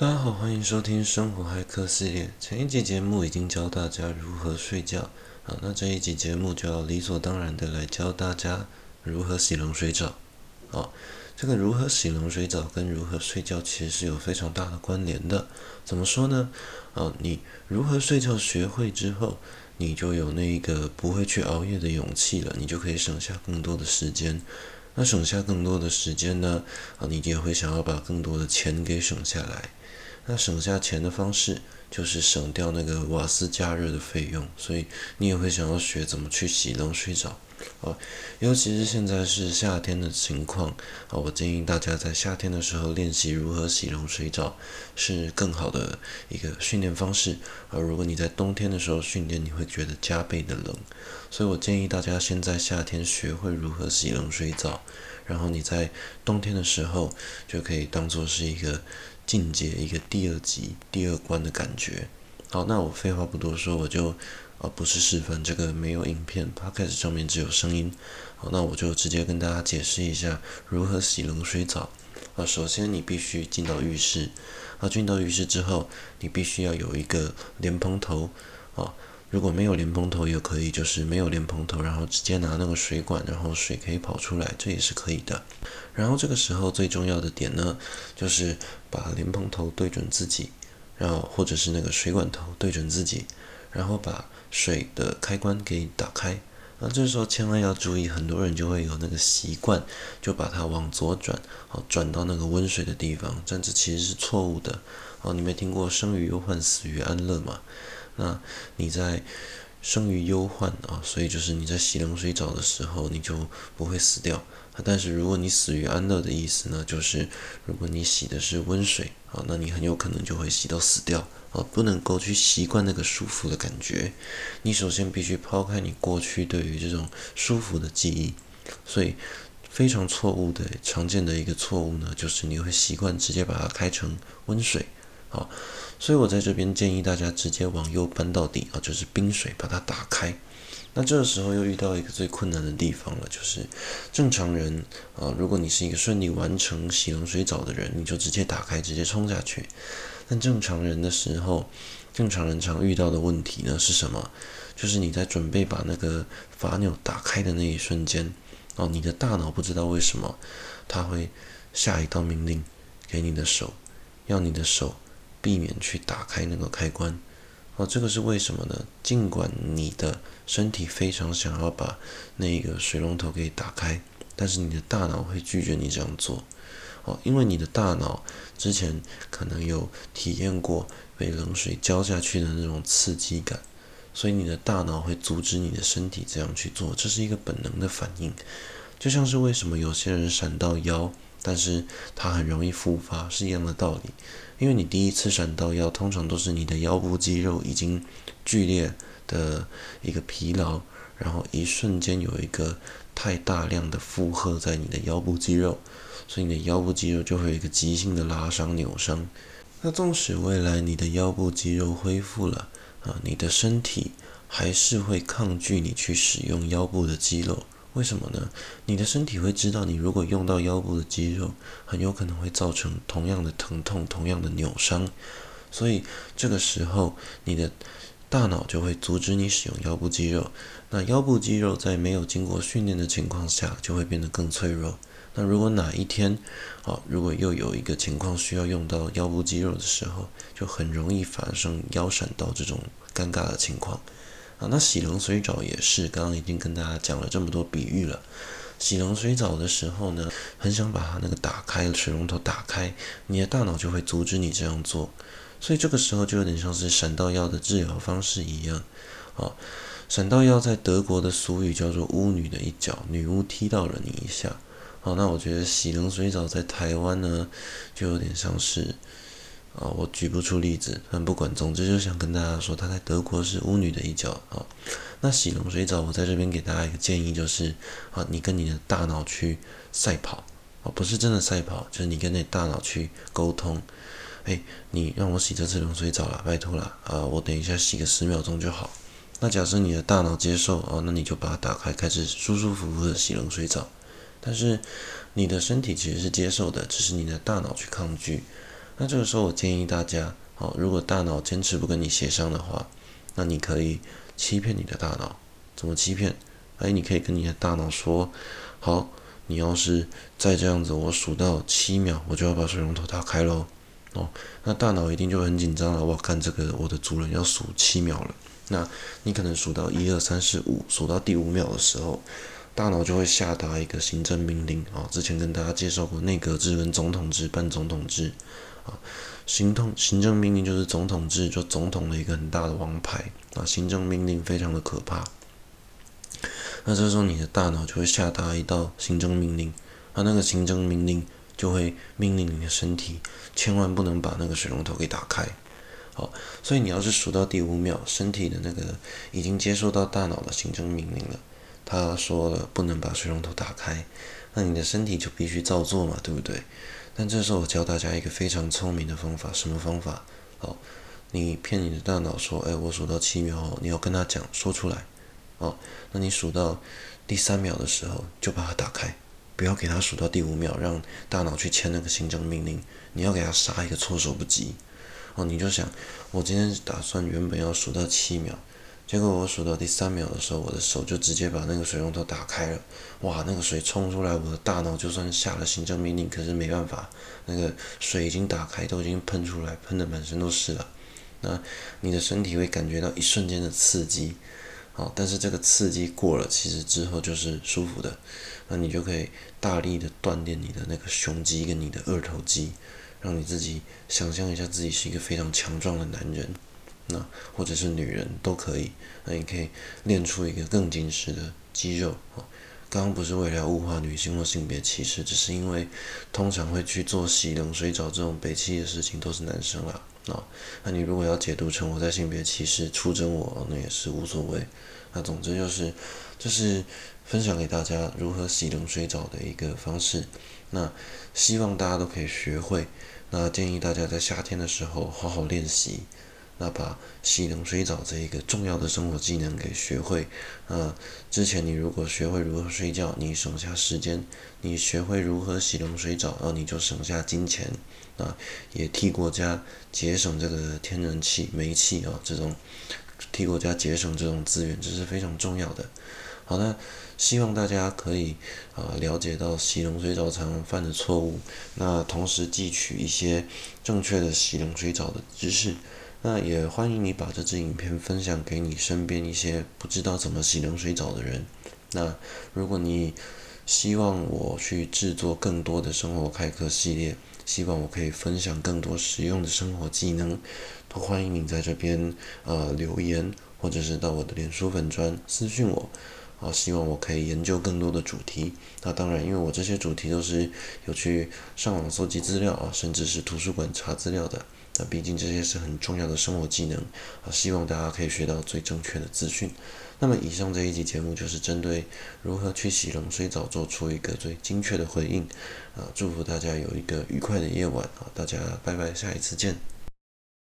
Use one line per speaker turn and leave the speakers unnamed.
大家好，欢迎收听生活骇客系列。前一集节目已经教大家如何睡觉，好，那这一集节目就要理所当然的来教大家如何洗冷水澡。好，这个如何洗冷水澡跟如何睡觉其实是有非常大的关联的。怎么说呢？啊，你如何睡觉学会之后，你就有那一个不会去熬夜的勇气了，你就可以省下更多的时间。那省下更多的时间呢？啊，你也会想要把更多的钱给省下来。那省下钱的方式就是省掉那个瓦斯加热的费用，所以你也会想要学怎么去洗冷水澡，啊，尤其是现在是夏天的情况，啊，我建议大家在夏天的时候练习如何洗冷水澡，是更好的一个训练方式。而如果你在冬天的时候训练，你会觉得加倍的冷，所以我建议大家先在夏天学会如何洗冷水澡，然后你在冬天的时候就可以当做是一个。进阶一个第二级、第二关的感觉。好，那我废话不多说，我就啊、不是示范这个没有影片，Podcast 上面只有声音。好，那我就直接跟大家解释一下如何洗冷水澡。啊，首先你必须进到浴室。啊，进到浴室之后，你必须要有一个莲蓬头。啊。如果没有莲蓬头也可以，就是没有莲蓬头，然后直接拿那个水管，然后水可以跑出来，这也是可以的。然后这个时候最重要的点呢，就是把莲蓬头对准自己，然后或者是那个水管头对准自己，然后把水的开关给打开。那这时候千万要注意，很多人就会有那个习惯，就把它往左转，好转到那个温水的地方，这样子其实是错误的。哦，你没听过生于忧患，死于安乐吗？那你在生于忧患啊，所以就是你在洗冷水澡的时候，你就不会死掉。但是如果你死于安乐的意思呢，就是如果你洗的是温水啊，那你很有可能就会洗到死掉啊，不能够去习惯那个舒服的感觉。你首先必须抛开你过去对于这种舒服的记忆，所以非常错误的常见的一个错误呢，就是你会习惯直接把它开成温水。好，所以我在这边建议大家直接往右搬到底啊，就是冰水把它打开。那这个时候又遇到一个最困难的地方了，就是正常人啊，如果你是一个顺利完成洗冷水澡的人，你就直接打开，直接冲下去。但正常人的时候，正常人常遇到的问题呢是什么？就是你在准备把那个阀钮打开的那一瞬间，哦，你的大脑不知道为什么，它会下一道命令给你的手，要你的手。避免去打开那个开关，哦，这个是为什么呢？尽管你的身体非常想要把那个水龙头给打开，但是你的大脑会拒绝你这样做，哦，因为你的大脑之前可能有体验过被冷水浇下去的那种刺激感，所以你的大脑会阻止你的身体这样去做，这是一个本能的反应，就像是为什么有些人闪到腰，但是它很容易复发是一样的道理。因为你第一次闪到腰，通常都是你的腰部肌肉已经剧烈的一个疲劳，然后一瞬间有一个太大量的负荷在你的腰部肌肉，所以你的腰部肌肉就会有一个急性的拉伤扭伤。那纵使未来你的腰部肌肉恢复了啊，你的身体还是会抗拒你去使用腰部的肌肉。为什么呢？你的身体会知道，你如果用到腰部的肌肉，很有可能会造成同样的疼痛、同样的扭伤，所以这个时候你的大脑就会阻止你使用腰部肌肉。那腰部肌肉在没有经过训练的情况下，就会变得更脆弱。那如果哪一天，啊，如果又有一个情况需要用到腰部肌肉的时候，就很容易发生腰闪到这种尴尬的情况。啊，那洗冷水澡也是，刚刚已经跟大家讲了这么多比喻了。洗冷水澡的时候呢，很想把它那个打开，水龙头打开，你的大脑就会阻止你这样做，所以这个时候就有点像是闪到腰的治疗方式一样。啊，闪到腰在德国的俗语叫做“巫女的一脚”，女巫踢到了你一下。好，那我觉得洗冷水澡在台湾呢，就有点像是。啊，我举不出例子，但不管，总之就想跟大家说，他在德国是巫女的一角啊。那洗冷水澡，我在这边给大家一个建议，就是啊，你跟你的大脑去赛跑，啊，不是真的赛跑，就是你跟你大脑去沟通。哎，你让我洗这次冷水澡了，拜托了啊，我等一下洗个十秒钟就好。那假设你的大脑接受啊，那你就把它打开，开始舒舒服服的洗冷水澡。但是你的身体其实是接受的，只是你的大脑去抗拒。那这个时候我建议大家，好，如果大脑坚持不跟你协商的话，那你可以欺骗你的大脑。怎么欺骗？哎，你可以跟你的大脑说，好，你要是再这样子，我数到七秒，我就要把水龙头打开喽。哦，那大脑一定就很紧张了。我看这个我的主人要数七秒了，那你可能数到一二三四五，数到第五秒的时候，大脑就会下达一个行政命令。哦，之前跟大家介绍过内阁制跟总统制、半总统制。啊，行动行政命令就是总统制，就总统的一个很大的王牌。啊，行政命令非常的可怕。那这时候你的大脑就会下达一道行政命令，啊，那个行政命令。就会命令你的身体千万不能把那个水龙头给打开，好，所以你要是数到第五秒，身体的那个已经接收到大脑的行政命令了，他说了不能把水龙头打开，那你的身体就必须照做嘛，对不对？但这时候我教大家一个非常聪明的方法，什么方法？好，你骗你的大脑说，哎，我数到七秒后，你要跟他讲说出来，哦，那你数到第三秒的时候就把它打开。不要给他数到第五秒，让大脑去签那个行政命令。你要给他杀一个措手不及。哦，你就想，我今天打算原本要数到七秒，结果我数到第三秒的时候，我的手就直接把那个水龙头打开了。哇，那个水冲出来，我的大脑就算下了行政命令，可是没办法，那个水已经打开，都已经喷出来，喷的满身都是了。那你的身体会感觉到一瞬间的刺激。好，但是这个刺激过了，其实之后就是舒服的。那你就可以大力的锻炼你的那个胸肌跟你的二头肌，让你自己想象一下自己是一个非常强壮的男人，那或者是女人都可以。那你可以练出一个更紧实的肌肉。刚刚不是为了物化女性或性别歧视，只是因为通常会去做洗冷水澡这种北七的事情都是男生啦。啊，那你如果要解读成我在性别歧视出征我，那也是无所谓。那总之就是，就是。分享给大家如何洗冷水澡的一个方式，那希望大家都可以学会。那建议大家在夏天的时候好好练习，那把洗冷水澡这一个重要的生活技能给学会。啊，之前你如果学会如何睡觉，你省下时间；你学会如何洗冷水澡，然后，你就省下金钱，啊，也替国家节省这个天然气、煤气啊这种，替国家节省这种资源，这是非常重要的。好的。希望大家可以啊、了解到洗冷水澡常犯的错误，那同时汲取一些正确的洗冷水澡的知识。那也欢迎你把这支影片分享给你身边一些不知道怎么洗冷水澡的人。那如果你希望我去制作更多的生活开课系列，希望我可以分享更多实用的生活技能，都欢迎你在这边呃留言，或者是到我的脸书粉专私讯我。好，希望我可以研究更多的主题。那当然，因为我这些主题都是有去上网搜集资料啊，甚至是图书馆查资料的。毕竟这些是很重要的生活技能啊，希望大家可以学到最正确的资讯。那么，以上这一集节目就是针对如何去洗冷水澡做出一个最精确的回应啊。祝福大家有一个愉快的夜晚啊！大家拜拜，下一次见。